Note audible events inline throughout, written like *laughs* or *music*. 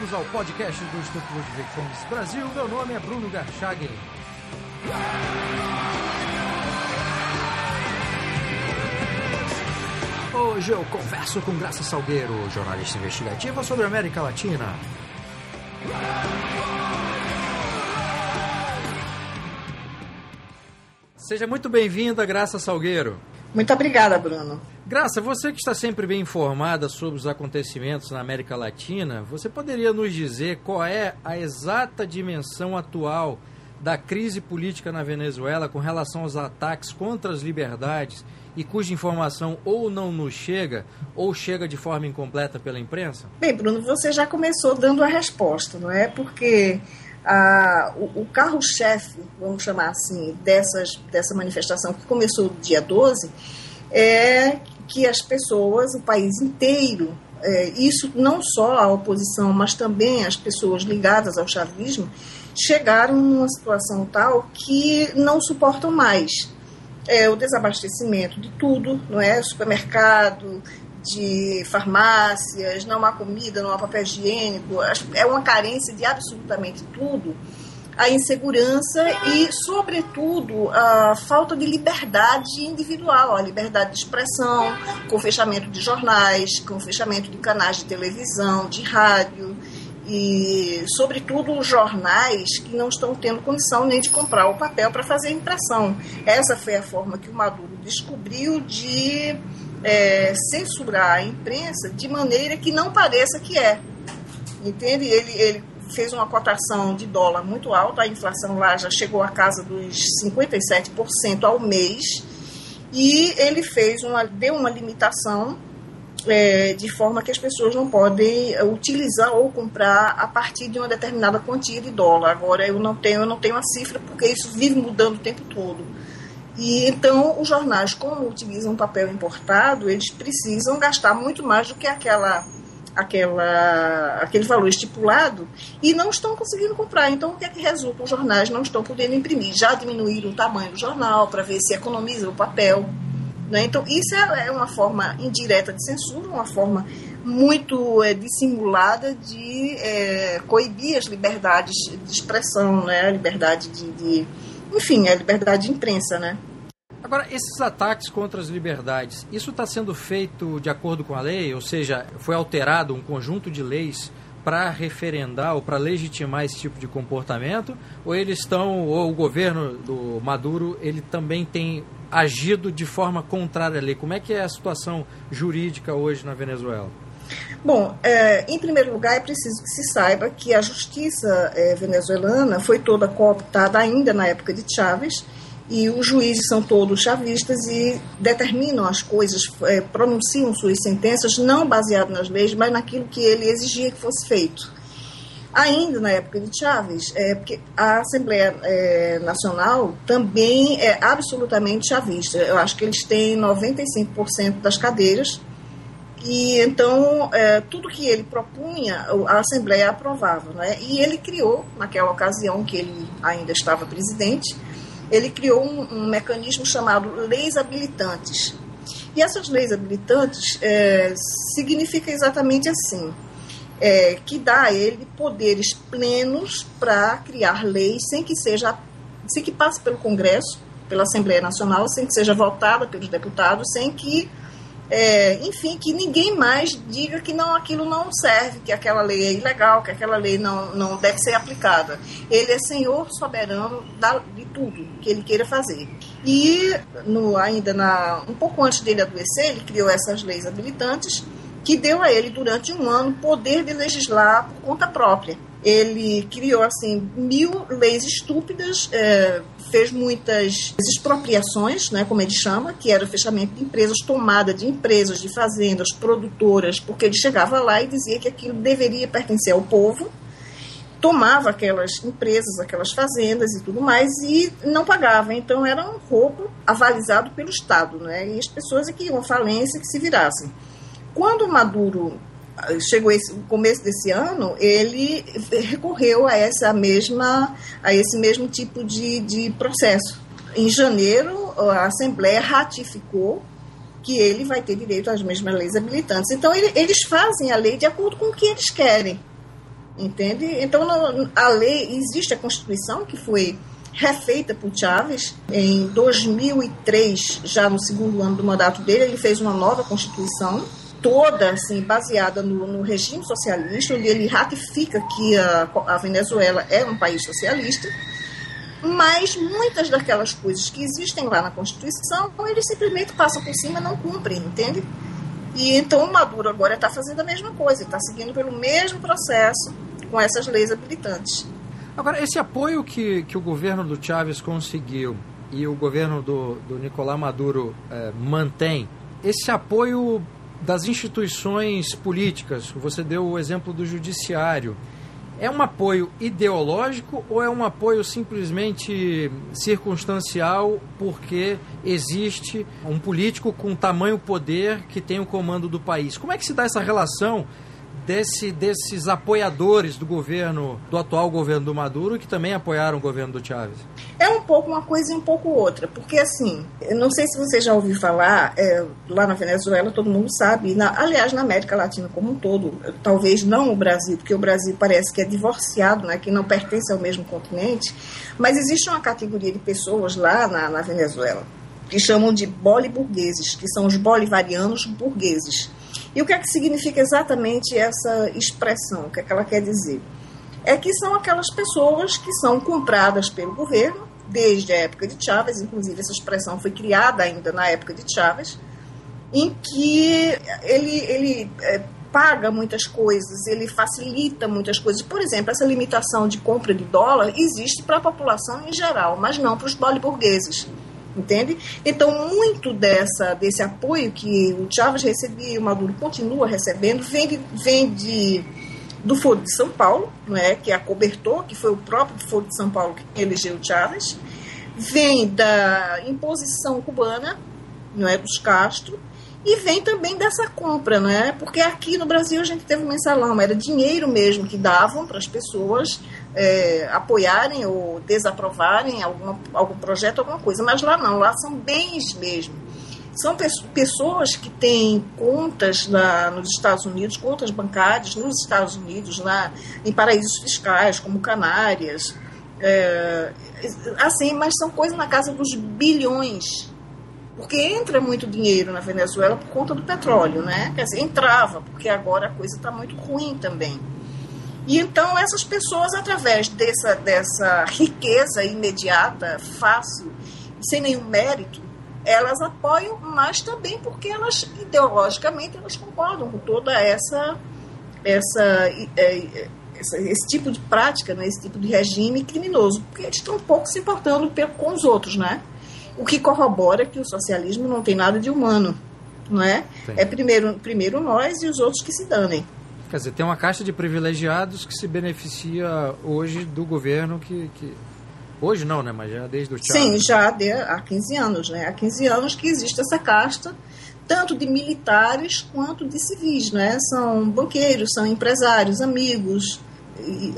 bem-vindos ao podcast do Instituto Ludwig Fomes Brasil. Meu nome é Bruno Garchagen. Hoje eu converso com Graça Salgueiro, jornalista investigativa sobre a América Latina. Seja muito bem-vinda, Graça Salgueiro. Muito obrigada, Bruno. Graça, você que está sempre bem informada sobre os acontecimentos na América Latina, você poderia nos dizer qual é a exata dimensão atual da crise política na Venezuela com relação aos ataques contra as liberdades e cuja informação ou não nos chega ou chega de forma incompleta pela imprensa? Bem, Bruno, você já começou dando a resposta, não é? Porque ah, o, o carro-chefe, vamos chamar assim, dessas, dessa manifestação que começou dia 12, é que as pessoas, o país inteiro, é, isso não só a oposição, mas também as pessoas ligadas ao chavismo, chegaram numa situação tal que não suportam mais é, o desabastecimento de tudo, não é? Supermercado, de farmácias, não há comida, não há papel higiênico, é uma carência de absolutamente tudo. A insegurança e, sobretudo, a falta de liberdade individual, a liberdade de expressão, com fechamento de jornais, com fechamento de canais de televisão, de rádio, e, sobretudo, os jornais que não estão tendo condição nem de comprar o papel para fazer impressão. Essa foi a forma que o Maduro descobriu de é, censurar a imprensa de maneira que não pareça que é. Entende? Ele, ele fez uma cotação de dólar muito alta, a inflação lá já chegou à casa dos 57% ao mês, e ele fez uma, deu uma limitação é, de forma que as pessoas não podem utilizar ou comprar a partir de uma determinada quantia de dólar. Agora eu não tenho, eu não tenho a cifra porque isso vive mudando o tempo todo. E então os jornais, como utilizam papel importado, eles precisam gastar muito mais do que aquela aquela, aquele valor estipulado e não estão conseguindo comprar. Então, o que é que resulta? Os jornais não estão podendo imprimir. Já diminuíram o tamanho do jornal para ver se economiza o papel. Né? Então, isso é, é uma forma indireta de censura, uma forma muito é, dissimulada de é, coibir as liberdades de expressão, né? a liberdade de, de, enfim, a liberdade de imprensa, né? Agora, esses ataques contra as liberdades, isso está sendo feito de acordo com a lei? Ou seja, foi alterado um conjunto de leis para referendar ou para legitimar esse tipo de comportamento? Ou eles estão, ou o governo do Maduro, ele também tem agido de forma contrária à lei? Como é que é a situação jurídica hoje na Venezuela? Bom, é, em primeiro lugar, é preciso que se saiba que a justiça é, venezuelana foi toda cooptada ainda na época de Chávez e os juízes são todos chavistas e determinam as coisas, é, pronunciam suas sentenças não baseado nas leis, mas naquilo que ele exigia que fosse feito. Ainda na época de Chávez, é, porque a Assembleia é, Nacional também é absolutamente chavista. Eu acho que eles têm 95% das cadeiras. E então, é, tudo que ele propunha, a Assembleia aprovava. Né? E ele criou, naquela ocasião que ele ainda estava presidente, ele criou um, um mecanismo chamado leis habilitantes. E essas leis habilitantes é, significa exatamente assim é, que dá a ele poderes plenos para criar leis sem que seja sem que passe pelo Congresso, pela Assembleia Nacional, sem que seja votada pelos deputados, sem que é, enfim, que ninguém mais diga que não aquilo não serve, que aquela lei é ilegal, que aquela lei não, não deve ser aplicada. Ele é senhor soberano da, de tudo que ele queira fazer. E no, ainda na, um pouco antes dele adoecer, ele criou essas leis habilitantes que deu a ele, durante um ano, poder de legislar por conta própria. Ele criou, assim, mil leis estúpidas, é, fez muitas expropriações, né, como ele chama, que era o fechamento de empresas, tomada de empresas, de fazendas, produtoras, porque ele chegava lá e dizia que aquilo deveria pertencer ao povo, tomava aquelas empresas, aquelas fazendas e tudo mais e não pagava. Então era um roubo avalizado pelo Estado, né? E as pessoas é que iam à falência que se virassem. Quando Maduro chegou esse, o começo desse ano, ele recorreu a essa mesma a esse mesmo tipo de, de processo. Em janeiro, a Assembleia ratificou que ele vai ter direito às mesmas leis habilitantes. Então, ele, eles fazem a lei de acordo com o que eles querem. entende? Então, a lei, existe a Constituição que foi refeita por Chávez em 2003, já no segundo ano do mandato dele, ele fez uma nova Constituição, toda assim baseada no, no regime socialista, onde ele ratifica que a, a Venezuela é um país socialista, mas muitas daquelas coisas que existem lá na Constituição, ele simplesmente passa por cima e não cumpre, entende? E então o Maduro agora está fazendo a mesma coisa, está seguindo pelo mesmo processo com essas leis habilitantes. Agora, esse apoio que, que o governo do Chávez conseguiu e o governo do, do Nicolás Maduro eh, mantém, esse apoio das instituições políticas, você deu o exemplo do judiciário, é um apoio ideológico ou é um apoio simplesmente circunstancial porque existe um político com tamanho poder que tem o comando do país? Como é que se dá essa relação desse, desses apoiadores do governo, do atual governo do Maduro, que também apoiaram o governo do Chávez? É um pouco uma coisa e um pouco outra, porque assim, eu não sei se você já ouviu falar, é, lá na Venezuela todo mundo sabe, na, aliás, na América Latina como um todo, talvez não o Brasil, porque o Brasil parece que é divorciado, né, que não pertence ao mesmo continente, mas existe uma categoria de pessoas lá na, na Venezuela que chamam de boliburgueses, que são os bolivarianos burgueses e o que é que significa exatamente essa expressão? O que é que ela quer dizer? É que são aquelas pessoas que são compradas pelo governo desde a época de Chávez, inclusive essa expressão foi criada ainda na época de Chávez, em que ele, ele é, paga muitas coisas, ele facilita muitas coisas. Por exemplo, essa limitação de compra de dólar existe para a população em geral, mas não para os boliburgueses entende? Então, muito dessa, desse apoio que o Chávez recebia e o Maduro continua recebendo vem, de, vem de, do Foro de São Paulo, não é? que acobertou, que foi o próprio Foro de São Paulo que elegeu o Chávez, vem da imposição cubana, não é, dos Castro, e vem também dessa compra, né? Porque aqui no Brasil a gente teve um mensalão, era dinheiro mesmo que davam para as pessoas é, apoiarem ou desaprovarem alguma, algum projeto, alguma coisa. Mas lá não, lá são bens mesmo. São pessoas que têm contas na, nos Estados Unidos, contas bancárias nos Estados Unidos, lá em paraísos fiscais, como Canárias. É, assim, mas são coisas na casa dos bilhões porque entra muito dinheiro na Venezuela por conta do petróleo, né? Quer dizer, entrava, porque agora a coisa está muito ruim também. E então essas pessoas, através dessa, dessa riqueza imediata, fácil, sem nenhum mérito, elas apoiam, mas também porque elas, ideologicamente, elas concordam com toda essa, essa, é, essa esse tipo de prática, né, esse tipo de regime criminoso, porque eles estão um pouco se importando com os outros, né? O que corrobora que o socialismo não tem nada de humano, não é? Sim. É primeiro, primeiro nós e os outros que se danem. Quer dizer, tem uma caixa de privilegiados que se beneficia hoje do governo que, que... Hoje não, né? Mas já desde o Chávez. Sim, já de, há 15 anos, né? Há 15 anos que existe essa casta, tanto de militares quanto de civis, né? São banqueiros, são empresários, amigos,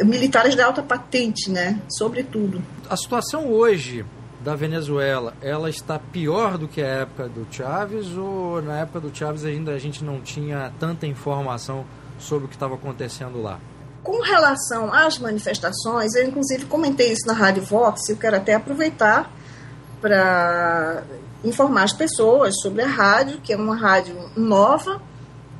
militares de alta patente, né? Sobretudo. A situação hoje da Venezuela, ela está pior do que a época do Chávez ou na época do Chávez ainda a gente não tinha tanta informação sobre o que estava acontecendo lá? Com relação às manifestações, eu inclusive comentei isso na Rádio Vox, eu quero até aproveitar para informar as pessoas sobre a rádio, que é uma rádio nova,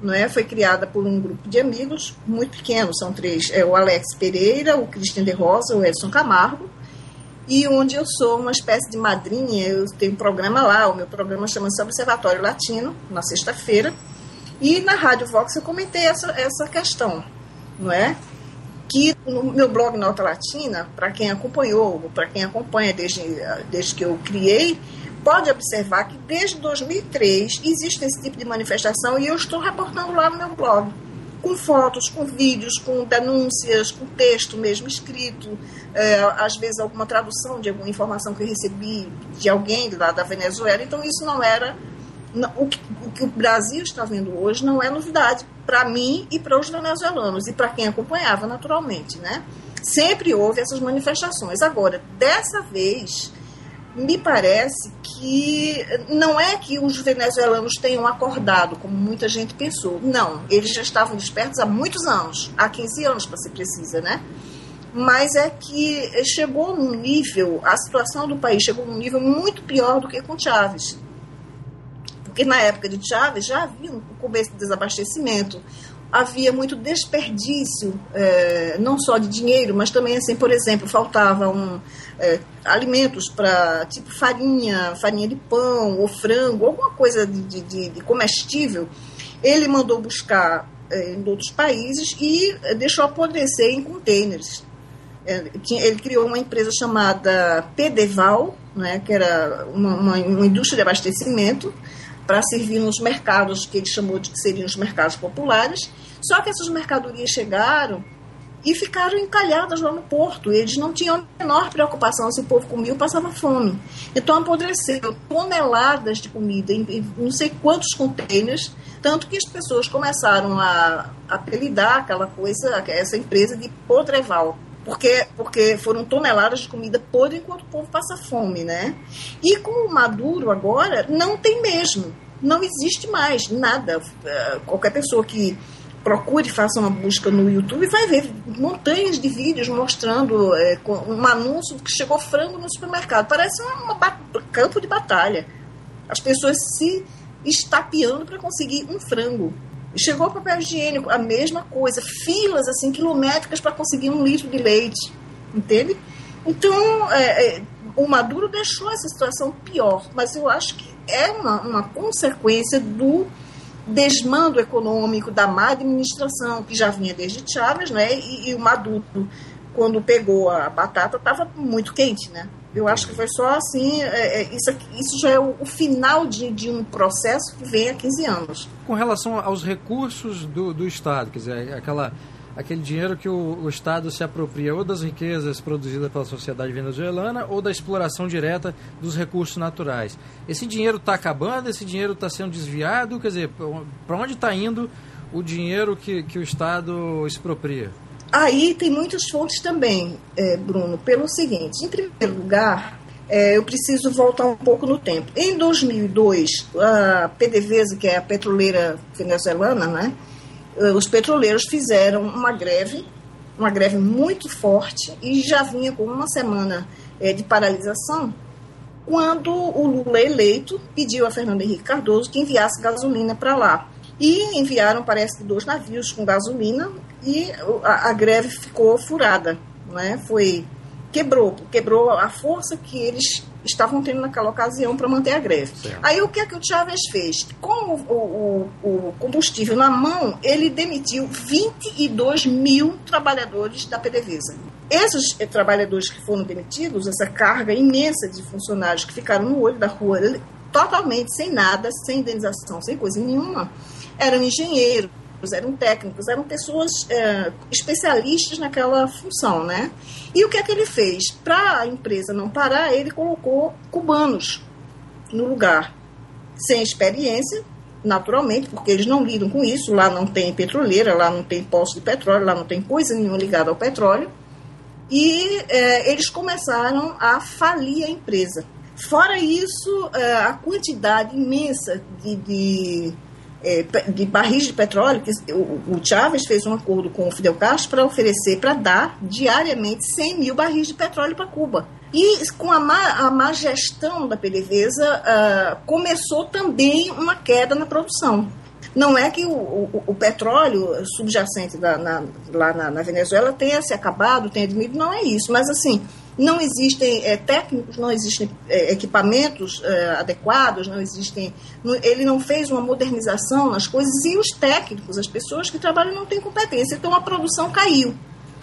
não é? Foi criada por um grupo de amigos muito pequeno, são três, é o Alex Pereira, o Cristian de Rosa, o Edson Camargo, e onde eu sou uma espécie de madrinha, eu tenho um programa lá, o meu programa chama-se Observatório Latino, na sexta-feira, e na Rádio Vox eu comentei essa, essa questão, não é? Que no meu blog Nota Latina, para quem acompanhou, para quem acompanha desde, desde que eu criei, pode observar que desde 2003 existe esse tipo de manifestação e eu estou reportando lá no meu blog, com fotos, com vídeos, com denúncias, com texto mesmo escrito, é, às vezes alguma tradução de alguma informação que eu recebi de alguém lá da Venezuela. Então isso não era o que, o que o Brasil está vendo hoje não é novidade para mim e para os venezuelanos e para quem acompanhava naturalmente, né? Sempre houve essas manifestações. Agora, dessa vez, me parece que não é que os venezuelanos tenham acordado, como muita gente pensou. Não, eles já estavam despertos há muitos anos, há 15 anos, para ser precisa, né? Mas é que chegou num nível, a situação do país chegou num nível muito pior do que com Chávez. Porque na época de Chávez já havia um começo de desabastecimento, havia muito desperdício, é, não só de dinheiro, mas também, assim, por exemplo, faltavam é, alimentos para, tipo, farinha, farinha de pão ou frango, alguma coisa de, de, de comestível. Ele mandou buscar é, em outros países e deixou apodrecer em containers. Ele criou uma empresa chamada Pedeval, né, que era uma, uma, uma indústria de abastecimento, para servir nos mercados que ele chamou de que seriam os mercados populares. Só que essas mercadorias chegaram e ficaram encalhadas lá no porto. Eles não tinham a menor preocupação se o povo comia ou passava fome. Então apodreceu toneladas de comida em, não sei quantos containers, tanto que as pessoas começaram a apelidar aquela coisa, essa empresa de Podreval. Porque, porque foram toneladas de comida podre enquanto o povo passa fome, né? E com o Maduro agora, não tem mesmo. Não existe mais nada. Eh, qualquer pessoa que procure, faça uma busca no YouTube, vai ver montanhas de vídeos mostrando é, um anúncio que chegou frango no supermercado. Parece um campo de batalha. As pessoas se estapeando para conseguir um frango. Chegou o papel higiênico, a mesma coisa. Filas assim quilométricas para conseguir um litro de leite. Entende? Então, é, é, o Maduro deixou essa situação pior, mas eu acho que é uma, uma consequência do desmando econômico, da má administração, que já vinha desde Chávez, né? E, e o Maduro, quando pegou a batata, estava muito quente, né? Eu acho que foi só assim, é, é, isso, isso já é o, o final de, de, um processo que vem há 15 anos. Com relação aos recursos do, do Estado, quer dizer, aquela aquele dinheiro que o, o, Estado se apropria ou das riquezas produzidas pela sociedade venezuelana ou da exploração direta dos recursos naturais. Esse dinheiro está acabando, esse dinheiro está sendo desviado, quer dizer, para onde está indo o dinheiro que, que o Estado expropria? Aí tem muitas fontes também, é, Bruno, pelo seguinte: em primeiro lugar, é, eu preciso voltar um pouco no tempo. Em 2002, a PDVSA, que é a petroleira venezuelana, né? Eh, os petroleiros fizeram uma greve, uma greve muito forte, e já vinha com uma semana é, de paralisação, quando o Lula eleito pediu a Fernando Henrique Cardoso que enviasse gasolina para lá. E enviaram, parece que, dois navios com gasolina e a, a greve ficou furada. Né? Foi, quebrou, quebrou a força que eles estavam tendo naquela ocasião para manter a greve. Certo. Aí o que é que o Chávez fez? Com o, o, o, combustível na mão, ele demitiu 22 mil trabalhadores da PDVSA. Esses eh, trabalhadores que foram demitidos, essa carga imensa de funcionários que ficaram no olho da rua, totalmente sem nada, sem indenização, sem coisa nenhuma, eram engenheiros, eram técnicos, eram pessoas é, especialistas naquela função, né? E o que é que ele fez? Para a empresa não parar, ele colocou cubanos no lugar, sem experiência, naturalmente, porque eles não lidam com isso. Lá não tem petroleira, lá não tem poço de petróleo, lá não tem coisa nenhuma ligada ao petróleo. E é, eles começaram a falir a empresa. Fora isso, é, a quantidade imensa de, de é, de barris de petróleo, que o, o Chávez fez um acordo com o Fidel Castro para oferecer, para dar diariamente 100 mil barris de petróleo para Cuba. E com a má, a má gestão da PDVSA, uh, começou também uma queda na produção. Não é que o, o, o petróleo subjacente da, na, lá na, na, Venezuela tenha se acabado, tenha diminuído, não é isso. Mas, assim, não existem é, técnicos, não existem é, equipamentos é, adequados, não existem. Não, ele não fez uma modernização nas coisas e os técnicos, as pessoas que trabalham, não têm competência. Então a produção caiu.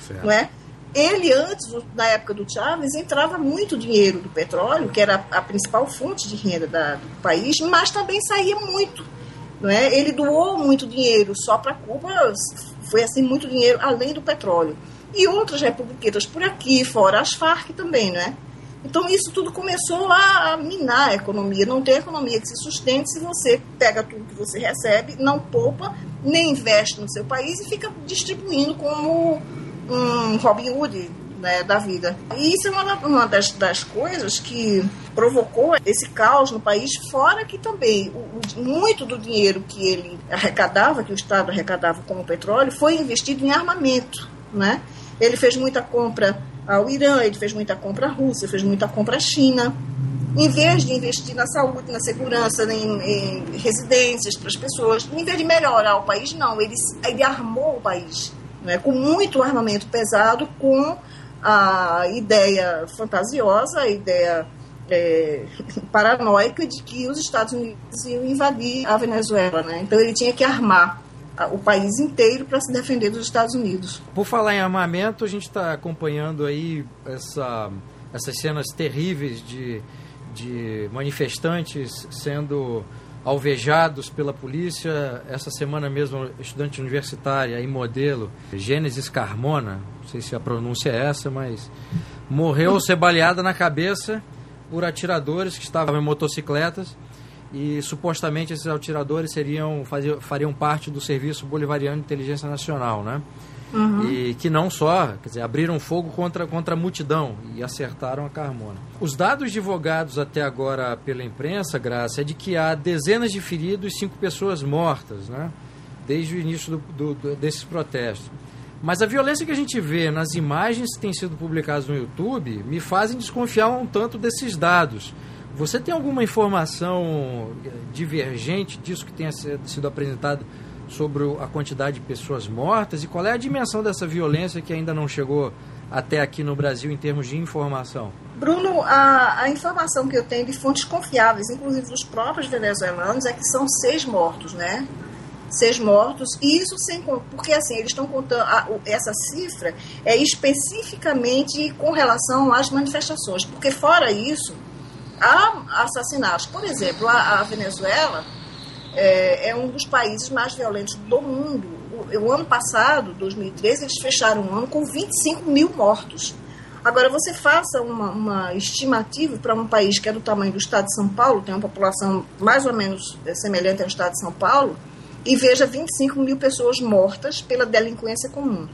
Certo. Não é? Ele, antes, na época do Chávez, entrava muito dinheiro do petróleo, que era a principal fonte de renda da, do país, mas também saía muito. Não é? Ele doou muito dinheiro só para Cuba, foi assim muito dinheiro além do petróleo e outras republiquetas por aqui, fora as Farc também, não é? Então isso tudo começou a, minar a economia. Não tem economia que se sustente se você pega tudo que você recebe, não poupa, nem investe no seu país e fica distribuindo como um Robin Hood né, da vida. E isso é uma, uma das, das, coisas que provocou esse caos no país, fora que também o, o, muito do dinheiro que ele arrecadava, que o Estado arrecadava como petróleo, foi investido em armamento. Né? Ele fez muita compra ao Irã, ele fez muita compra à Rússia, fez muita compra à China. Em vez de investir na saúde, na segurança, em, em residências para as pessoas, em vez de melhorar o país, não, ele, ele armou o país né, com muito armamento pesado, com a ideia fantasiosa, a ideia é, *laughs* paranoica de que os Estados Unidos iam invadir a Venezuela. Né? Então ele tinha que armar o país inteiro para se defender dos Estados Unidos. Por falar em armamento, a gente está acompanhando aí essa, essas cenas terríveis de, de manifestantes sendo alvejados pela polícia. Essa semana mesmo, estudante universitária e modelo, Gênesis Carmona, não sei se a pronúncia é essa, mas morreu ser baleada na cabeça por atiradores que estavam em motocicletas e supostamente esses atiradores seriam fariam parte do Serviço Bolivariano de Inteligência Nacional, né? Uhum. E que não só, quer dizer, abriram fogo contra, contra a multidão e acertaram a Carmona. Os dados divulgados até agora pela imprensa, Graça, é de que há dezenas de feridos e cinco pessoas mortas, né? Desde o início do, do, desses protestos. Mas a violência que a gente vê nas imagens que têm sido publicadas no YouTube me fazem desconfiar um tanto desses dados. Você tem alguma informação divergente disso que tenha sido apresentado sobre a quantidade de pessoas mortas e qual é a dimensão dessa violência que ainda não chegou até aqui no Brasil em termos de informação? Bruno, a, a, informação que eu tenho de fontes confiáveis, inclusive dos próprios venezuelanos, é que são seis mortos, né? Seis mortos, e isso sem porque assim, eles estão contando, a, essa cifra é especificamente com relação às manifestações, porque fora isso, há assassinatos. Por exemplo, a, a Venezuela é, é, um dos países mais violentos do mundo. O, o, ano passado, 2013, eles fecharam um ano com 25 mil mortos. Agora, você faça uma, uma estimativa para um país que é do tamanho do estado de São Paulo, tem uma população mais ou menos é, semelhante ao estado de São Paulo, e veja 25 mil pessoas mortas pela delinquência comum.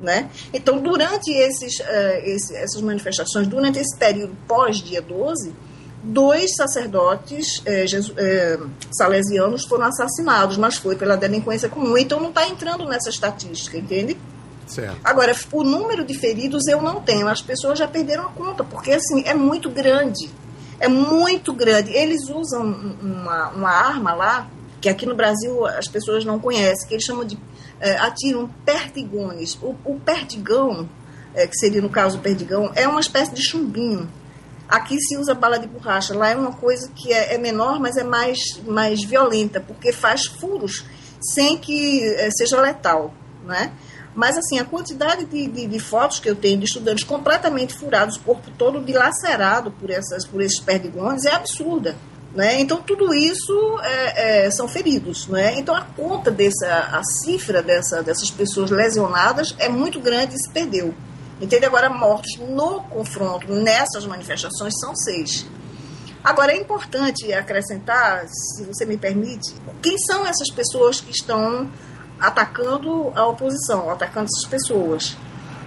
Né? Então, durante esses, uh, esse, essas manifestações, durante esse período pós-dia 12, dois sacerdotes é, é, salesianos foram assassinados, mas foi pela delinquência comum. Então não está entrando nessa estatística, entende? Certo. Agora, o número de feridos eu não tenho. As pessoas já perderam a conta, porque assim, é muito grande. É muito grande. Eles usam uma, uma arma lá, que aqui no Brasil as pessoas não conhecem, que eles chamam de. É, atiram perdigones. O, o perdigão, é, que seria no caso o perdigão, é uma espécie de chumbinho Aqui se usa bala de borracha, lá é uma coisa que é, é menor, mas é mais, mais violenta, porque faz furos sem que é, seja letal, né? Mas, assim, a quantidade de, de, de, fotos que eu tenho de estudantes completamente furados, o corpo todo dilacerado por, essas, por esses perdigones, é absurda. Né? Então, tudo isso é, é, são feridos. Né? Então, a conta dessa, a cifra dessa, dessas pessoas lesionadas é muito grande e se perdeu. Entende? Agora, mortos no confronto, nessas manifestações, são seis. Agora, é importante acrescentar, se você me permite, quem são essas pessoas que estão atacando a oposição, atacando essas pessoas.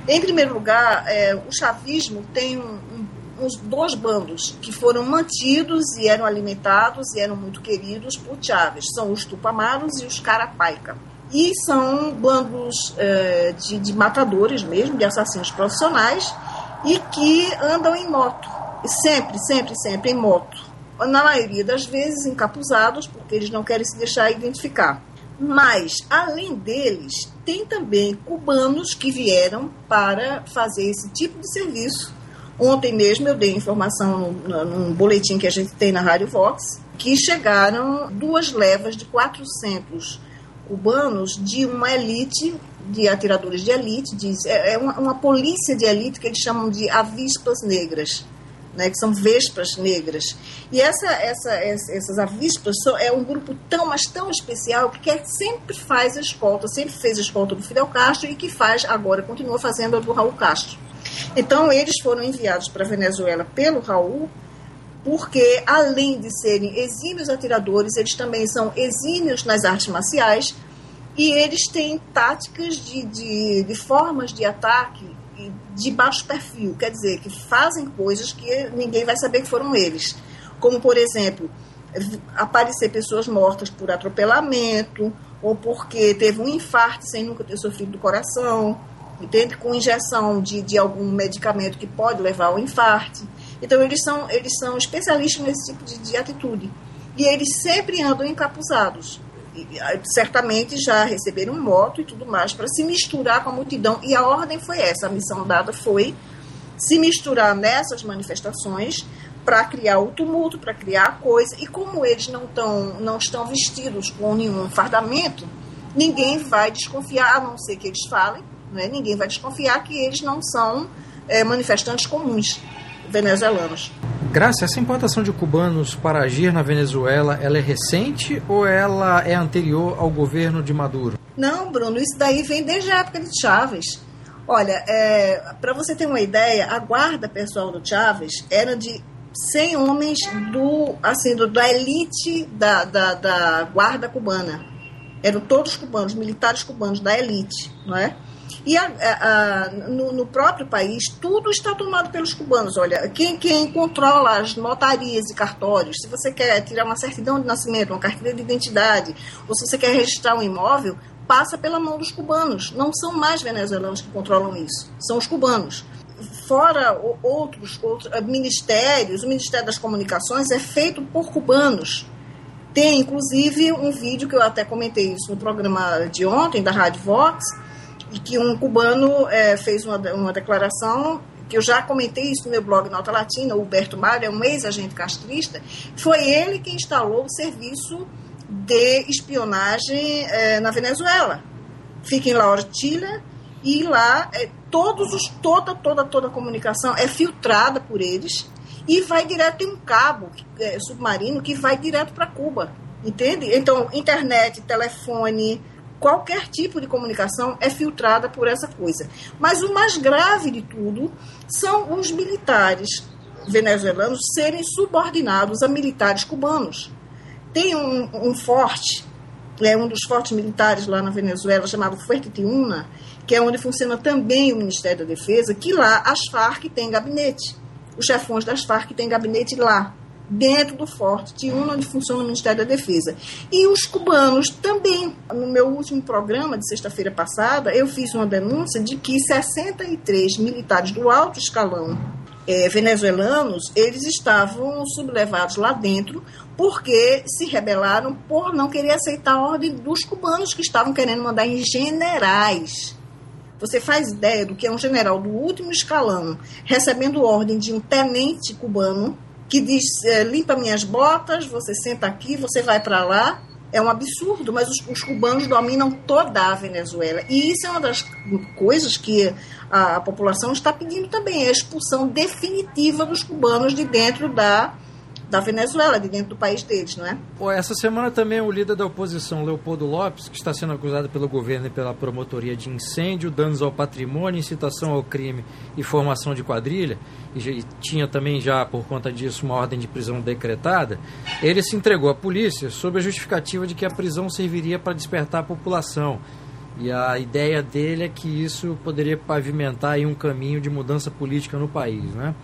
Em primeiro lugar, é, o chavismo tem um, um, uns dois bandos que foram mantidos e eram alimentados e eram muito queridos por Chávez. São os Tupamaros e os Carapaica. E são bandos é, de, de matadores mesmo, de assassinos profissionais, e que andam em moto. Sempre, sempre, sempre em moto. Na maioria das vezes encapuzados, porque eles não querem se deixar identificar. Mas, além deles, tem também cubanos que vieram para fazer esse tipo de serviço. Ontem mesmo eu dei informação num, boletim que a gente tem na Rádio Vox, que chegaram duas levas de 400 cubanos de uma elite de atiradores de elite, de, é, é uma, uma, polícia de elite que eles chamam de avispas negras, né, que são vespas negras. E essa, essa, essas avispas são, é um grupo tão, mas tão especial que quer, sempre faz a escolta, sempre fez a escolta do Fidel Castro e que faz agora, continua fazendo a do Raul Castro. Então, eles foram enviados para a Venezuela pelo Raul, porque além de serem exímios atiradores, eles também são exímios nas artes marciais e eles têm táticas de, de, de formas de ataque de baixo perfil, quer dizer, que fazem coisas que ninguém vai saber que foram eles. Como, por exemplo, aparecer pessoas mortas por atropelamento, ou porque teve um infarto sem nunca ter sofrido do coração, entende? Com injeção de, de algum medicamento que pode levar ao infarto. Então, eles são, eles são especialistas nesse tipo de, de atitude. E eles sempre andam encapuzados. E, certamente já receberam moto e tudo mais para se misturar com a multidão. E a ordem foi essa: a missão dada foi se misturar nessas manifestações para criar o tumulto, para criar a coisa. E como eles não, tão, não estão vestidos com nenhum fardamento, ninguém vai desconfiar, a não ser que eles falem, né? ninguém vai desconfiar que eles não são é, manifestantes comuns venezuelanos. Graça, essa importação de cubanos para agir na Venezuela, ela é recente ou ela é anterior ao governo de Maduro? Não, Bruno, isso daí vem desde a época de Chávez. Olha, é, para você ter uma ideia, a guarda pessoal do Chávez era de 100 homens do, assim, do, da elite da, da, da guarda cubana. Eram todos cubanos, militares cubanos da elite, não é? E a, a, no, no, próprio país, tudo está tomado pelos cubanos. Olha, quem, quem controla as notarias e cartórios, se você quer tirar uma certidão de nascimento, uma carteira de identidade, ou se você quer registrar um imóvel, passa pela mão dos cubanos. Não são mais venezuelanos que controlam isso, são os cubanos fora outros, outros eh, ministérios, o Ministério das Comunicações é feito por cubanos. Tem, inclusive, um vídeo que eu até comentei isso no programa de ontem, da Rádio Vox, e que um cubano é, fez uma, uma declaração que eu já comentei isso no meu blog Nota Latina, o Huberto Mário é um ex-agente castrista, foi ele que instalou o serviço de espionagem é, na Venezuela. Fica em La Ortilla, e lá é, todos os toda toda toda a comunicação é filtrada por eles e vai direto em um cabo é, submarino que vai direto para Cuba, entende? Então internet, telefone, qualquer tipo de comunicação é filtrada por essa coisa. Mas o mais grave de tudo são os militares venezuelanos serem subordinados a militares cubanos. Tem um, um forte, é um dos fortes militares lá na Venezuela chamado Fuerte Tiuna, que é onde funciona também o Ministério da Defesa, que lá as Farc têm gabinete. Os chefões das Farc têm gabinete lá, dentro do Forte Tiúna, onde funciona o Ministério da Defesa. E os cubanos também. No meu último programa, de sexta-feira passada, eu fiz uma denúncia de que 63 militares do alto escalão é, venezuelanos, eles estavam sublevados lá dentro porque se rebelaram por não querer aceitar a ordem dos cubanos que estavam querendo mandar em generais você faz ideia do que é um general do último escalão recebendo ordem de um tenente cubano que diz: é, limpa minhas botas, você senta aqui, você vai para lá. É um absurdo, mas os, os, cubanos dominam toda a Venezuela. E isso é uma das coisas que a, a população está pedindo também: a expulsão definitiva dos cubanos de dentro da da Venezuela, de dentro do país deles, não é? Essa semana também o líder da oposição, Leopoldo Lopes, que está sendo acusado pelo governo e pela promotoria de incêndio, danos ao patrimônio, incitação ao crime e formação de quadrilha, e tinha também já por conta disso uma ordem de prisão decretada, ele se entregou à polícia sob a justificativa de que a prisão serviria para despertar a população. E a ideia dele é que isso poderia pavimentar um caminho de mudança política no país, né?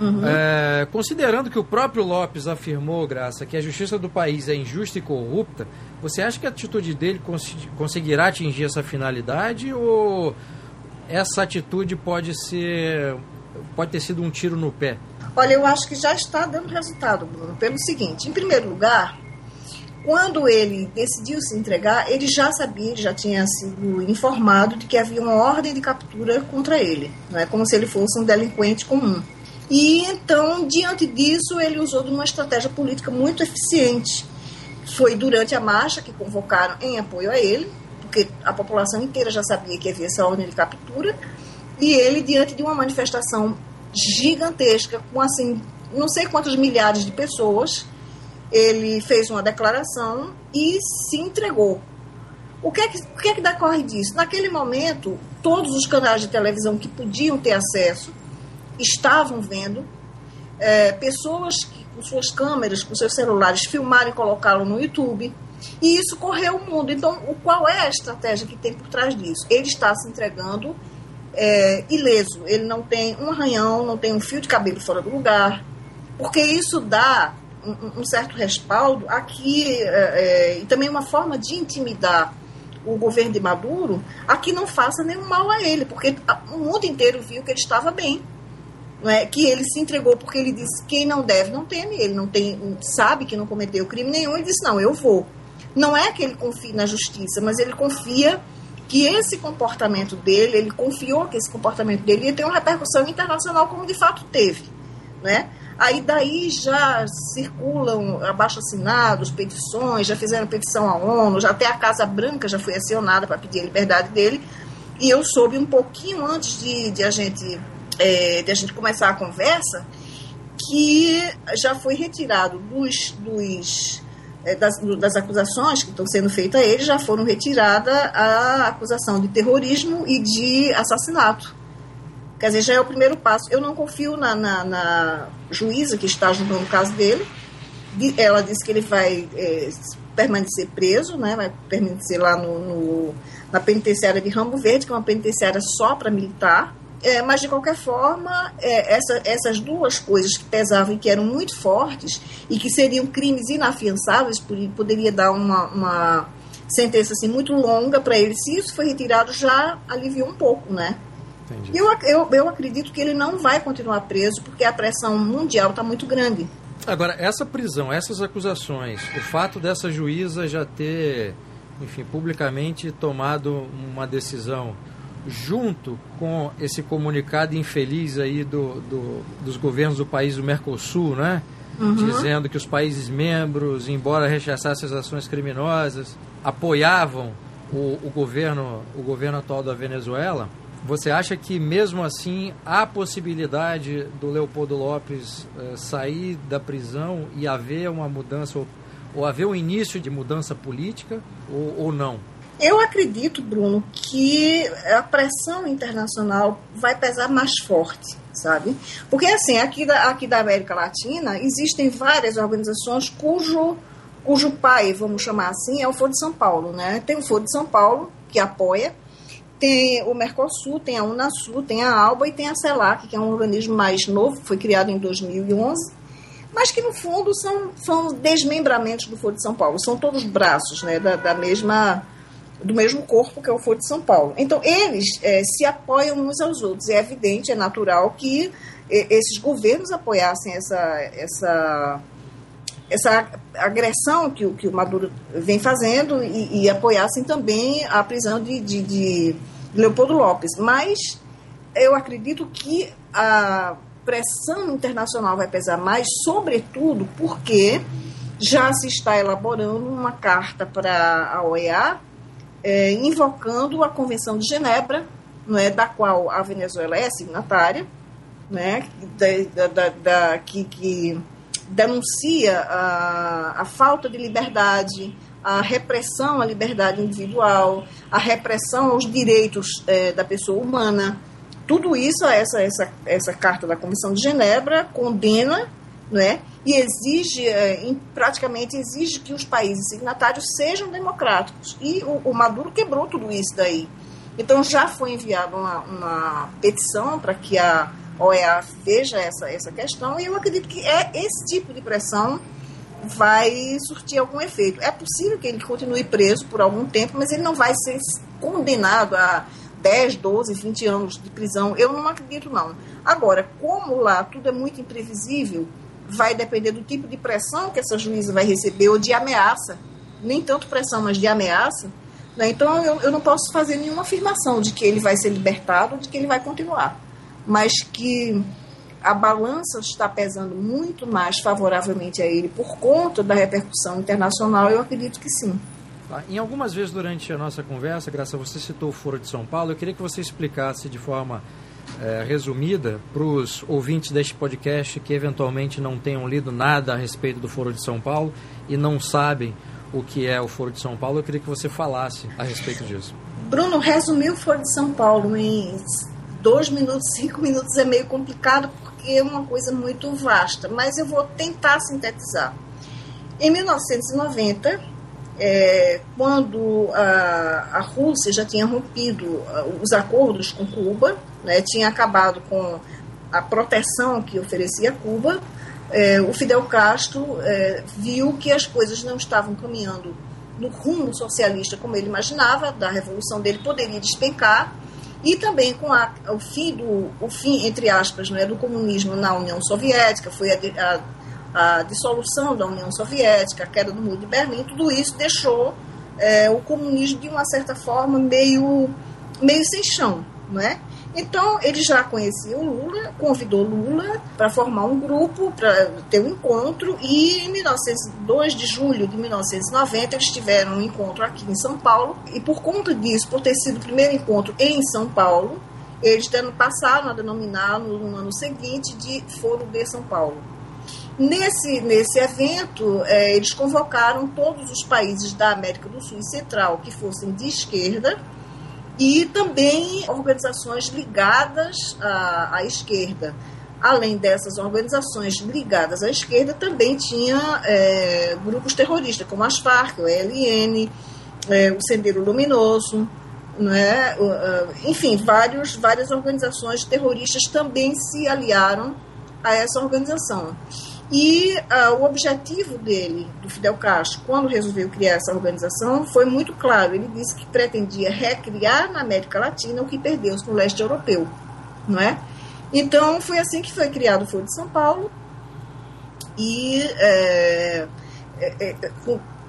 Uhum. É, considerando que o próprio Lopes afirmou, Graça, que a justiça do país é injusta e corrupta, você acha que a atitude dele cons conseguirá atingir essa finalidade ou essa atitude pode ser pode ter sido um tiro no pé? Olha, eu acho que já está dando resultado, Bruno, pelo seguinte: em primeiro lugar, quando ele decidiu se entregar, ele já sabia, ele já tinha sido informado de que havia uma ordem de captura contra ele, não é como se ele fosse um delinquente comum. E então, diante disso, ele usou de uma estratégia política muito eficiente. Foi durante a marcha que convocaram em apoio a ele, porque a população inteira já sabia que havia essa ordem de captura, e ele, diante de uma manifestação gigantesca, com assim, não sei quantos milhares de pessoas, ele fez uma declaração e se entregou. O que, é que, o que é que decorre disso? Naquele momento, todos os canais de televisão que podiam ter acesso estavam vendo, é, pessoas que, com suas câmeras, com seus celulares, filmaram e colocaram no YouTube. E isso correu o mundo. Então, o, qual é a estratégia que tem por trás disso? Ele está se entregando é, ileso, ele não tem um arranhão, não tem um fio de cabelo fora do lugar, porque isso dá um, um certo respaldo aqui é, é, e também uma forma de intimidar o governo de Maduro a que não faça nenhum mal a ele, porque o mundo inteiro viu que ele estava bem. Não é? que ele se entregou porque ele disse quem não deve não teme, ele não tem, sabe que não cometeu crime nenhum e disse não, eu vou. Não é que ele confie na justiça, mas ele confia que esse comportamento dele, ele confiou que esse comportamento dele ia ter uma repercussão internacional como de fato teve, né? Aí daí já circulam abaixo-assinados, petições, já fizeram petição à ONU, já até a Casa Branca já foi acionada para pedir a liberdade dele. E eu soube um pouquinho antes de, de, a, gente, é, de a gente começar a conversa que já foi retirado dos, dos é, das, das, acusações que estão sendo feitas a ele, já foram retirada a acusação de terrorismo e de assassinato. Quer dizer, já é o primeiro passo. Eu não confio na, na, na juíza que está julgando o caso dele. Ela disse que ele vai é, permanecer preso, né, vai permanecer lá no, no, na penitenciária de Rambo Verde, que é uma penitenciária só para militar. É, mas, de qualquer forma, é, essa, essas duas coisas que pesavam e que eram muito fortes e que seriam crimes inafiançáveis, poderia dar uma, uma sentença assim, muito longa para ele. Se isso foi retirado, já aliviou um pouco, né? Entendi. Eu, eu, eu acredito que ele não vai continuar preso porque a pressão mundial está muito grande. Agora, essa prisão, essas acusações, o fato dessa juíza já ter, enfim, publicamente tomado uma decisão junto com esse comunicado infeliz aí do, do dos governos do país do Mercosul, né? Uhum. Dizendo que os países membros, embora rechaçassem as ações criminosas, apoiavam o, o governo, o governo atual da Venezuela. Você acha que mesmo assim há possibilidade do Leopoldo Lopes uh, sair da prisão e haver uma mudança ou, ou haver um início de mudança política ou, ou não? Eu acredito, Bruno, que a pressão internacional vai pesar mais forte, sabe? Porque assim, aqui da, aqui da América Latina existem várias organizações cujo cujo pai, vamos chamar assim, é o Foro de São Paulo, né? Tem o Foro de São Paulo que apoia tem o Mercosul, tem a Unasul, tem a ALBA e tem a CELAC, que é um organismo mais novo, foi criado em 2011, mas que no fundo são, são desmembramentos do Foro de São Paulo, são todos braços né, da, da mesma do mesmo corpo que é o Foro de São Paulo. Então, eles é, se apoiam uns aos outros. É evidente, é natural que é, esses governos apoiassem essa, essa, essa agressão que, que o Maduro vem fazendo e, e apoiassem também a prisão de, de, de Leopoldo Lopes. Mas eu acredito que a pressão internacional vai pesar mais, sobretudo porque já se está elaborando uma carta para a OEA é, invocando a Convenção de Genebra, não é, da qual a Venezuela é signatária, né, da, da, da que, que denuncia a, a falta de liberdade, a repressão à liberdade individual, a repressão aos direitos é, da pessoa humana. Tudo isso, essa, essa, essa carta da Comissão de Genebra condena né, e exige, é, praticamente exige que os países signatários sejam democráticos. E o, o Maduro quebrou tudo isso daí. Então já foi enviada uma, uma petição para que a OEA veja essa, essa questão e eu acredito que é esse tipo de pressão vai surtir algum efeito. É possível que ele continue preso por algum tempo, mas ele não vai ser condenado a 10, 12, 20 anos de prisão. Eu não acredito, não. Agora, como lá tudo é muito imprevisível, vai depender do tipo de pressão que essa juíza vai receber ou de ameaça. Nem tanto pressão, mas de ameaça. Né? Então, eu, eu não posso fazer nenhuma afirmação de que ele vai ser libertado ou de que ele vai continuar. Mas que a balança está pesando muito mais favoravelmente a ele por conta da repercussão internacional, eu acredito que sim. Tá. Em algumas vezes durante a nossa conversa, Graça, você citou o Foro de São Paulo. Eu queria que você explicasse de forma é, resumida para os ouvintes deste podcast que eventualmente não tenham lido nada a respeito do Foro de São Paulo e não sabem o que é o Foro de São Paulo. Eu queria que você falasse a respeito disso. Bruno, resumir o Foro de São Paulo em dois minutos, cinco minutos é meio complicado porque é uma coisa muito vasta, mas eu vou tentar sintetizar. Em 1990, é, quando a, a Rússia já tinha rompido os acordos com Cuba, né, tinha acabado com a proteção que oferecia Cuba, é, o Fidel Castro é, viu que as coisas não estavam caminhando no rumo socialista como ele imaginava, da revolução dele poderia despencar, e também com a, o fim do o fim entre aspas é do comunismo na União Soviética foi a, a, a, dissolução da União Soviética a queda do muro de Berlim tudo isso deixou é, o comunismo de uma certa forma meio meio sem chão não é então, ele já conhecia o Lula, convidou Lula para formar um grupo, para ter um encontro, e em 1902 de julho de 1990 eles tiveram um encontro aqui em São Paulo, e por conta disso, por ter sido o primeiro encontro em São Paulo, eles passaram a denominar no, no ano seguinte de Foro de São Paulo. Nesse, nesse evento, é, eles convocaram todos os países da América do Sul e Central que fossem de esquerda, e também organizações ligadas à, à esquerda. Além dessas organizações ligadas à esquerda, também tinha é, grupos terroristas, como as Farc, o ELN, é, o Sendeiro Luminoso, né? enfim, vários, várias organizações terroristas também se aliaram a essa organização. E uh, o objetivo dele, do Fidel Castro, quando resolveu criar essa organização, foi muito claro. Ele disse que pretendia recriar na América Latina o que perdeu-se no leste europeu, não é? Então, foi assim que foi criado o Foro de São Paulo. E é, é, é,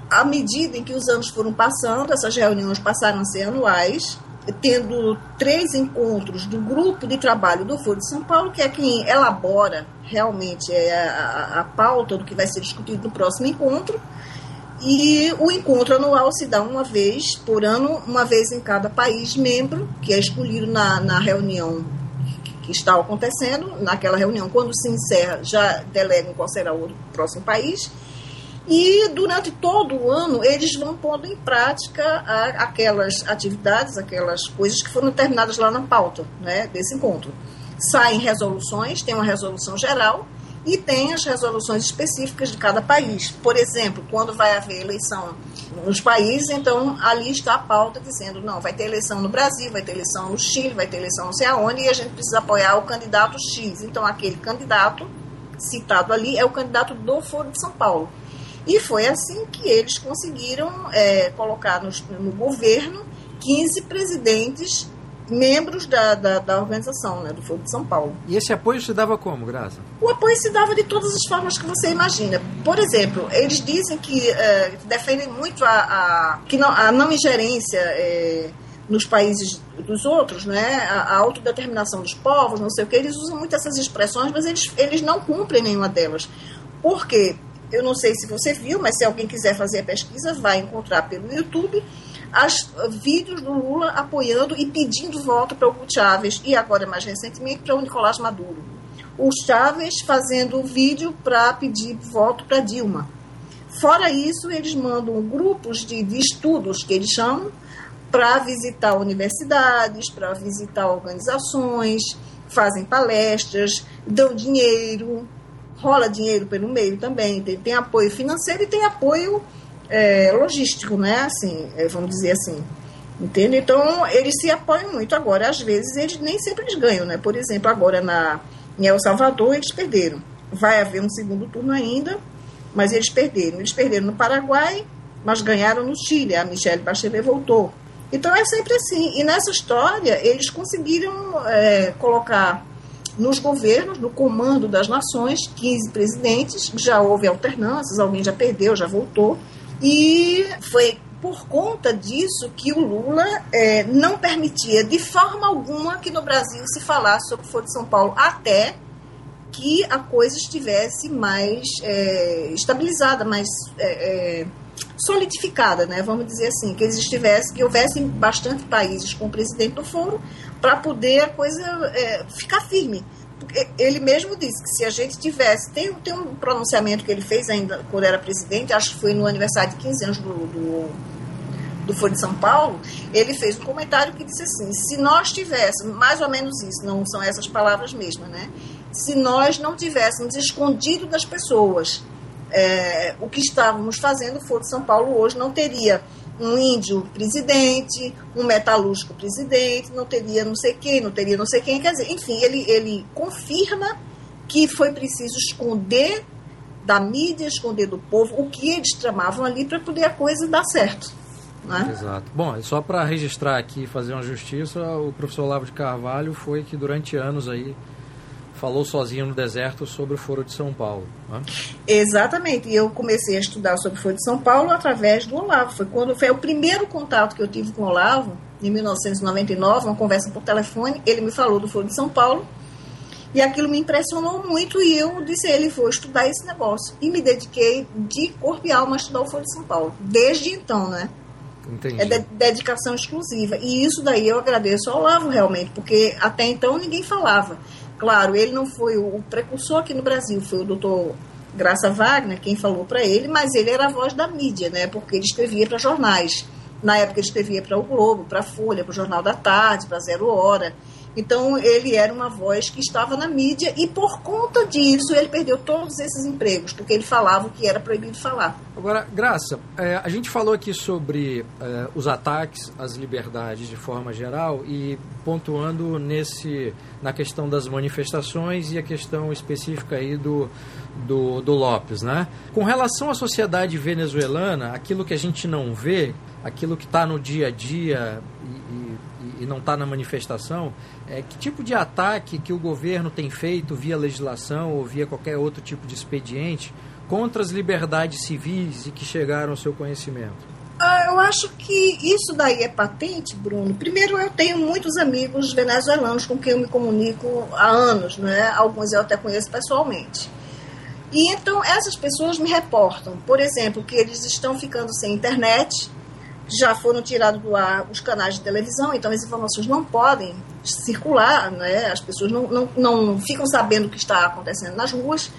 à medida em que os anos foram passando, essas reuniões passaram a ser anuais, tendo três encontros do grupo de trabalho do Foro de São Paulo, que é quem elabora realmente é a, a, pauta do que vai ser discutido no próximo encontro. E o encontro anual se dá uma vez por ano, uma vez em cada país membro, que é escolhido na, na reunião que está acontecendo. Naquela reunião, quando se encerra, já delegam qual será o próximo país e durante todo o ano eles vão pondo em prática a, aquelas atividades, aquelas coisas que foram determinadas lá na pauta né, desse encontro. Saem resoluções, tem uma resolução geral e tem as resoluções específicas de cada país. Por exemplo, quando vai haver eleição nos países, então ali está a pauta dizendo, não, vai ter eleição no Brasil, vai ter eleição no Chile, vai ter eleição não sei aonde, e a gente precisa apoiar o candidato X. Então aquele candidato citado ali é o candidato do Foro de São Paulo. E foi assim que eles conseguiram é, colocar no, no, governo 15 presidentes, membros da, da, da organização, né, do Foro de São Paulo. E esse apoio se dava como, Graça? O apoio se dava de todas as formas que você imagina. Por exemplo, eles dizem que é, defendem muito a, a, que não, a não ingerência. É, nos países dos outros, né, a, a, autodeterminação dos povos, não sei o que, eles usam muito essas expressões, mas eles, eles não cumprem nenhuma delas. Por quê? Eu não sei se você viu, mas se alguém quiser fazer a pesquisa, vai encontrar pelo YouTube as vídeos do Lula apoiando e pedindo voto para o Chávez e agora mais recentemente para o Nicolás Maduro. O Chávez fazendo vídeo para pedir voto para Dilma. Fora isso, eles mandam grupos de, de estudos, que eles chamam, para visitar universidades, para visitar organizações, fazem palestras, dão dinheiro, rola dinheiro pelo meio também, tem, tem apoio financeiro e tem apoio é, logístico, né? Assim, é, vamos dizer assim. Entende? Então, eles se apoiam muito. Agora, às vezes, eles nem sempre eles ganham, né? Por exemplo, agora na, em El Salvador, eles perderam. Vai haver um segundo turno ainda, mas eles perderam. Eles perderam no Paraguai, mas ganharam no Chile. A Michelle Bachelet voltou. Então, é sempre assim. E nessa história, eles conseguiram é, colocar nos governos, no comando das nações, 15 presidentes, já houve alternâncias, alguém já perdeu, já voltou, e foi por conta disso que o Lula é, não permitia de forma alguma que no Brasil se falasse sobre o Foro de São Paulo, até que a coisa estivesse mais é, estabilizada, mais é, é solidificada, né? Vamos dizer assim, que eles estivessem, que houvessem bastante países com o presidente do foro para poder a coisa é, ficar firme. Ele mesmo disse que se a gente tivesse, tem, tem um pronunciamento que ele fez ainda quando era presidente, acho que foi no aniversário de 15 anos do, do, do Foro de São Paulo, ele fez um comentário que disse assim: se nós tivéssemos, mais ou menos isso, não são essas palavras mesmas, né? Se nós não tivéssemos escondido das pessoas é, o que estávamos fazendo, o Foro de São Paulo hoje não teria um índio presidente, um metalúrgico presidente, não teria não sei quem, não teria não sei quem. Quer dizer, enfim, ele, ele confirma que foi preciso esconder da mídia, esconder do povo o que eles tramavam ali para poder a coisa dar certo. Né? Exato. Bom, só para registrar aqui, fazer uma justiça, o professor Olavo de Carvalho foi que durante anos aí falou sozinho no deserto sobre o Foro de São Paulo. Né? Exatamente. E eu comecei a estudar sobre o Foro de São Paulo através do Olavo. Foi quando foi o primeiro contato que eu tive com o Olavo, em 1999, uma conversa por telefone. Ele me falou do Foro de São Paulo. E aquilo me impressionou muito e eu disse a ele, vou estudar esse negócio. E me dediquei de corpo e alma a estudar o Foro de São Paulo. Desde então, né? Entendi. É de dedicação exclusiva. E isso daí eu agradeço ao Olavo realmente, porque até então ninguém falava. Claro, ele não foi o precursor aqui no Brasil, foi o doutor Graça Wagner quem falou para ele, mas ele era a voz da mídia, né? Porque ele escrevia para jornais. Na época ele escrevia para o Globo, para a Folha, para o Jornal da Tarde, para Zero Hora. Então ele era uma voz que estava na mídia e por conta disso ele perdeu todos esses empregos, porque ele falava o que era proibido falar. Agora, Graça, é, a gente falou aqui sobre é, os ataques às liberdades de forma geral e pontuando nesse na questão das manifestações e a questão específica aí do, do, do Lopes, né? Com relação à sociedade venezuelana, aquilo que a gente não vê, aquilo que está no dia a dia e, e, e não está na manifestação, é, que tipo de ataque que o governo tem feito via legislação ou via qualquer outro tipo de expediente contra as liberdades civis e que chegaram ao seu conhecimento? Ah, eu acho que isso daí é patente, Bruno. Primeiro, eu tenho muitos amigos venezuelanos com quem eu me comunico há anos, né? Alguns eu até conheço pessoalmente. E então essas pessoas me reportam, por exemplo, que eles estão ficando sem internet, já foram tirados do ar os canais de televisão, então as informações não podem circular, né? as pessoas não, não, não ficam sabendo o que está acontecendo nas ruas.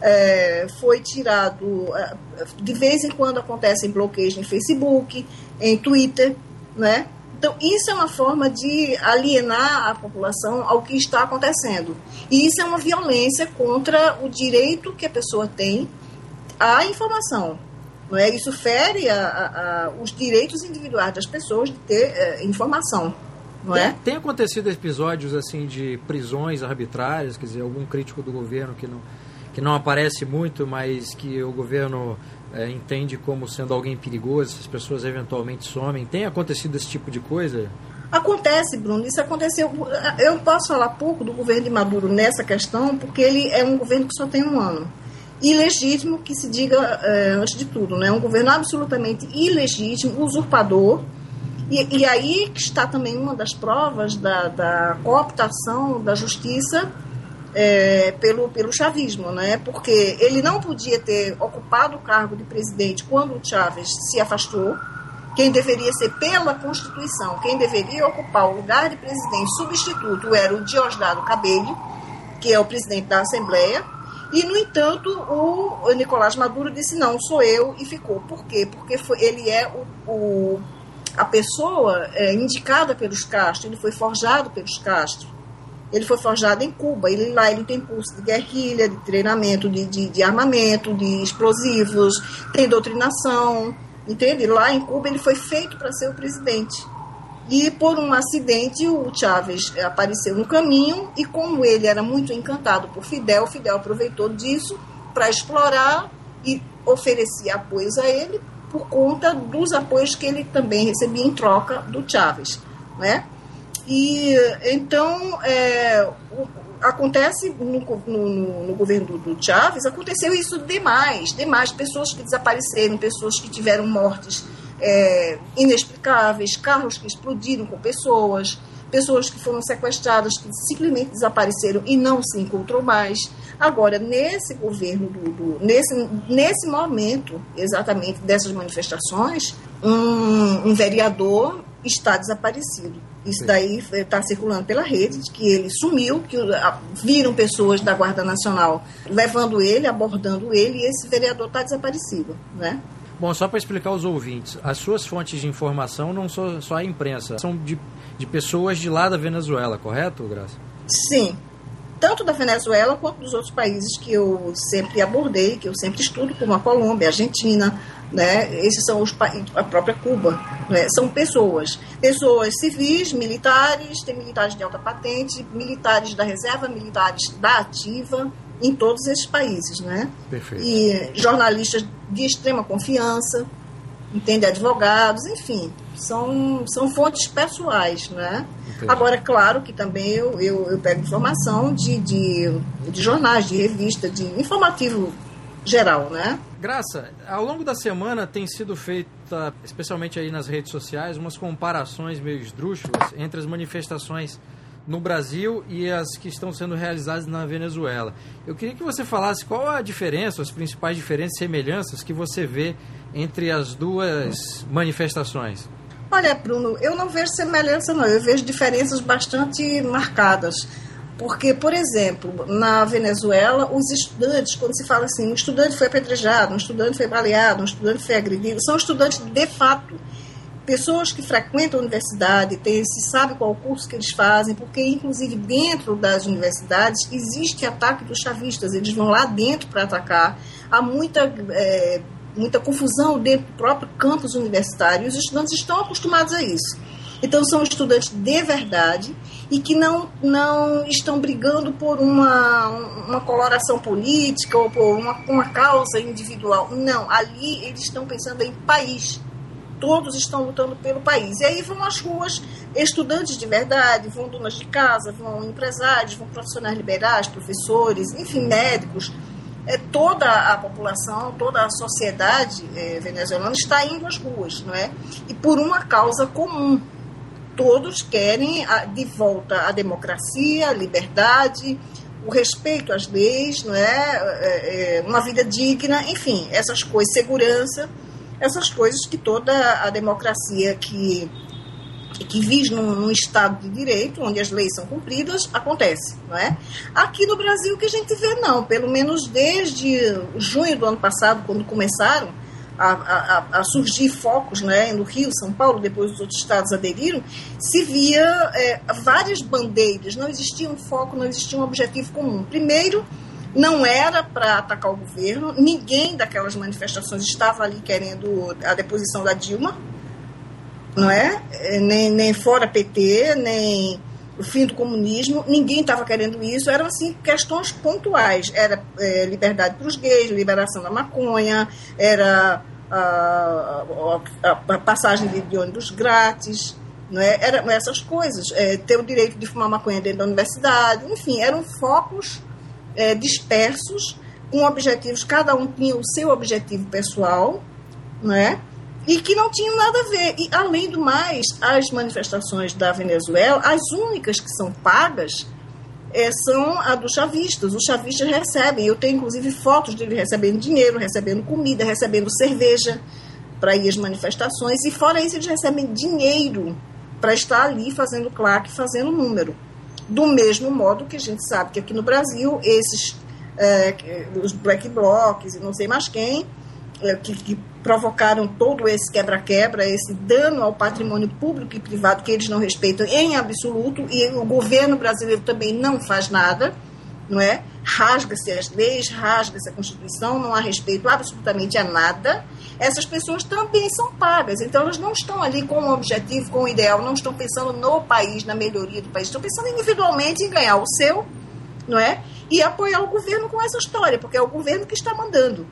É, foi tirado, é, de vez em quando acontecem bloqueios em Facebook, em Twitter, né? Então, isso é uma forma de alienar a população ao que está acontecendo. E isso é uma violência contra o direito que a pessoa tem à informação. Não é? Isso fere a, a, a, os direitos individuais das pessoas de ter é, informação. Não é? Tem acontecido episódios assim de prisões arbitrárias, quer dizer, algum crítico do governo que não, que não aparece muito, mas que o governo é, entende como sendo alguém perigoso, as pessoas eventualmente somem. Tem acontecido esse tipo de coisa? Acontece, Bruno, isso aconteceu. Eu posso falar pouco do governo de Maduro nessa questão, porque ele é um governo que só tem um ano ilegítimo, que se diga é, antes de tudo, né? um governo absolutamente ilegítimo, usurpador. E, e aí está também uma das provas da, da cooptação da justiça é, pelo, pelo chavismo, né? porque ele não podia ter ocupado o cargo de presidente quando o Chávez se afastou. Quem deveria ser, pela Constituição, quem deveria ocupar o lugar de presidente substituto era o Diosdado Cabello, que é o presidente da Assembleia, e, no entanto, o Nicolás Maduro disse: não, sou eu, e ficou. Por quê? Porque foi, ele é o, o a pessoa é, indicada pelos Castro, ele foi forjado pelos Castro. Ele foi forjado em Cuba. Ele lá ele tem curso de guerrilha, de treinamento de, de, de armamento, de explosivos, tem doutrinação, entende? Lá em Cuba ele foi feito para ser o presidente. E por um acidente, o Chávez apareceu no caminho e como ele era muito encantado por Fidel, Fidel aproveitou disso para explorar e oferecia apoios a ele por conta dos apoios que ele também recebia em troca do Chávez, né? E então é, acontece no, no, no, governo do, do Chávez, aconteceu isso demais, demais, pessoas que desapareceram, pessoas que tiveram mortes é, inexplicáveis, carros que explodiram com pessoas, pessoas que foram sequestradas, que simplesmente desapareceram e não se encontrou mais. Agora, nesse governo, do, do, nesse, nesse momento exatamente dessas manifestações, um, um vereador está desaparecido. Isso daí está circulando pela rede, que ele sumiu, que viram pessoas da Guarda Nacional levando ele, abordando ele, e esse vereador está desaparecido, né? Bom, só para explicar aos ouvintes, as suas fontes de informação não são só a imprensa, são de, de pessoas de lá da Venezuela, correto, Graça? Sim. tanto da Venezuela quanto dos outros países que eu sempre abordei, que eu sempre estudo, como a Colômbia, a Argentina, né? Esses são os a própria Cuba, né? São pessoas, pessoas civis, militares, tem militares de alta patente, militares da reserva, militares da ativa, em todos esses países, né? Perfeito. E jornalistas de extrema confiança, entende? Advogados, enfim, são, são fontes pessoais, né? Entendi. Agora, claro que também eu, eu, eu pego informação de, de, de jornais, de revista, de informativo geral, né? Graça, ao longo da semana tem sido feita, especialmente aí nas redes sociais, umas comparações meio esdrúxulas entre as manifestações no Brasil e as que estão sendo realizadas na Venezuela. Eu queria que você falasse qual a diferença, as principais diferenças e semelhanças que você vê entre as duas manifestações. Olha, Bruno, eu não vejo semelhança, não. Eu vejo diferenças bastante marcadas. Porque, por exemplo, na Venezuela, os estudantes, quando se fala assim, um estudante foi apedrejado, um estudante foi baleado, um estudante foi agredido, são estudantes de fato pessoas que frequentam a universidade, se sabe qual curso que eles fazem, porque inclusive dentro das universidades existe ataque dos chavistas, eles vão lá dentro para atacar. Há muita, é, muita confusão dentro do próprio campus universitário e os estudantes estão acostumados a isso. Então são estudantes de verdade e que não, não estão brigando por uma, uma coloração política ou por uma, uma causa individual. Não, ali eles estão pensando em país todos estão lutando pelo país. E aí vão às ruas estudantes de verdade, vão donas de casa, vão empresários, vão profissionais liberais, professores, enfim, médicos. É, toda a população, toda a sociedade é, venezuelana está indo às ruas, não é? E por uma causa comum. Todos querem a, de volta a democracia, a liberdade, o respeito às leis, não é? é, é uma vida digna, enfim, essas coisas, segurança essas coisas que toda a democracia que, que vive num, num, Estado de Direito, onde as leis são cumpridas, acontece. Não é? Aqui no Brasil, que a gente vê, não. Pelo menos desde junho do ano passado, quando começaram a, a, a surgir focos né, no Rio, São Paulo, depois os outros estados aderiram, se via é, várias bandeiras, não existia um foco, não existia um objetivo comum. Primeiro, não era para atacar o governo, ninguém daquelas manifestações estava ali querendo a deposição da Dilma, não é? é nem, nem fora PT, nem o fim do comunismo, ninguém estava querendo isso, eram assim questões pontuais, era é, liberdade para os gays, liberação da maconha, era a, a, a passagem de, de ônibus grátis, não é? eram essas coisas, é, ter o direito de fumar maconha dentro da universidade, enfim, eram focos é, dispersos, com objetivos, cada um tinha o seu objetivo pessoal, né? e que não tinham nada a ver. E, além do mais, as manifestações da Venezuela, as únicas que são pagas, é, são a dos chavistas. Os chavistas recebem, eu tenho inclusive fotos dele recebendo dinheiro, recebendo comida, recebendo cerveja para ir às manifestações, e fora isso, eles recebem dinheiro para estar ali fazendo claque, fazendo número. Do mesmo modo que a gente sabe que aqui no Brasil, esses, é, os black blocs e não sei mais quem, é, que, que, provocaram todo esse quebra-quebra, esse dano ao patrimônio público e privado que eles não respeitam em absoluto, e o governo brasileiro também não faz nada, não é? Rasga-se as leis, rasga-se a Constituição, não há respeito absolutamente a nada essas pessoas também são pagas. Então, elas não estão ali com um objetivo, com um ideal, não estão pensando no país, na melhoria do país, estão pensando individualmente em ganhar o seu, não é? E apoiar o governo com essa história, porque é o governo que está mandando.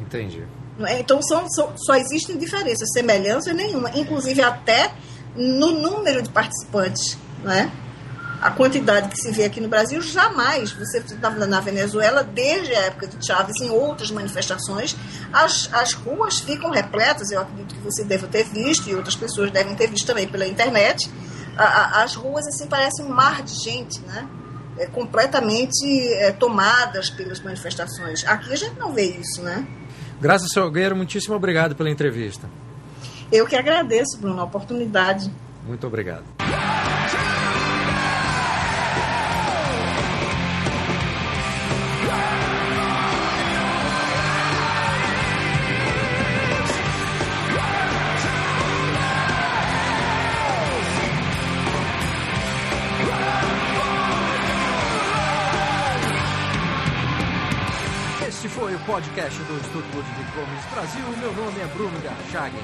Entendi. É? Então, são, são, só existem diferenças, semelhança nenhuma, inclusive até no número de participantes, não é? A quantidade que se vê aqui no Brasil, jamais. Você está na Venezuela, desde a época de Chávez, em outras manifestações, as, as ruas ficam repletas. Eu acredito que você deve ter visto, e outras pessoas devem ter visto também pela internet. A, a, as ruas, assim, parecem um mar de gente, né? É, completamente é, tomadas pelas manifestações. Aqui a gente não vê isso, né? Graças, Salgueiro, muitíssimo obrigado pela entrevista. Eu que agradeço, Bruno, a oportunidade. Muito obrigado. Podcast do Estúdio Ludwig Gomes Brasil. Meu nome é Bruno Garchagen.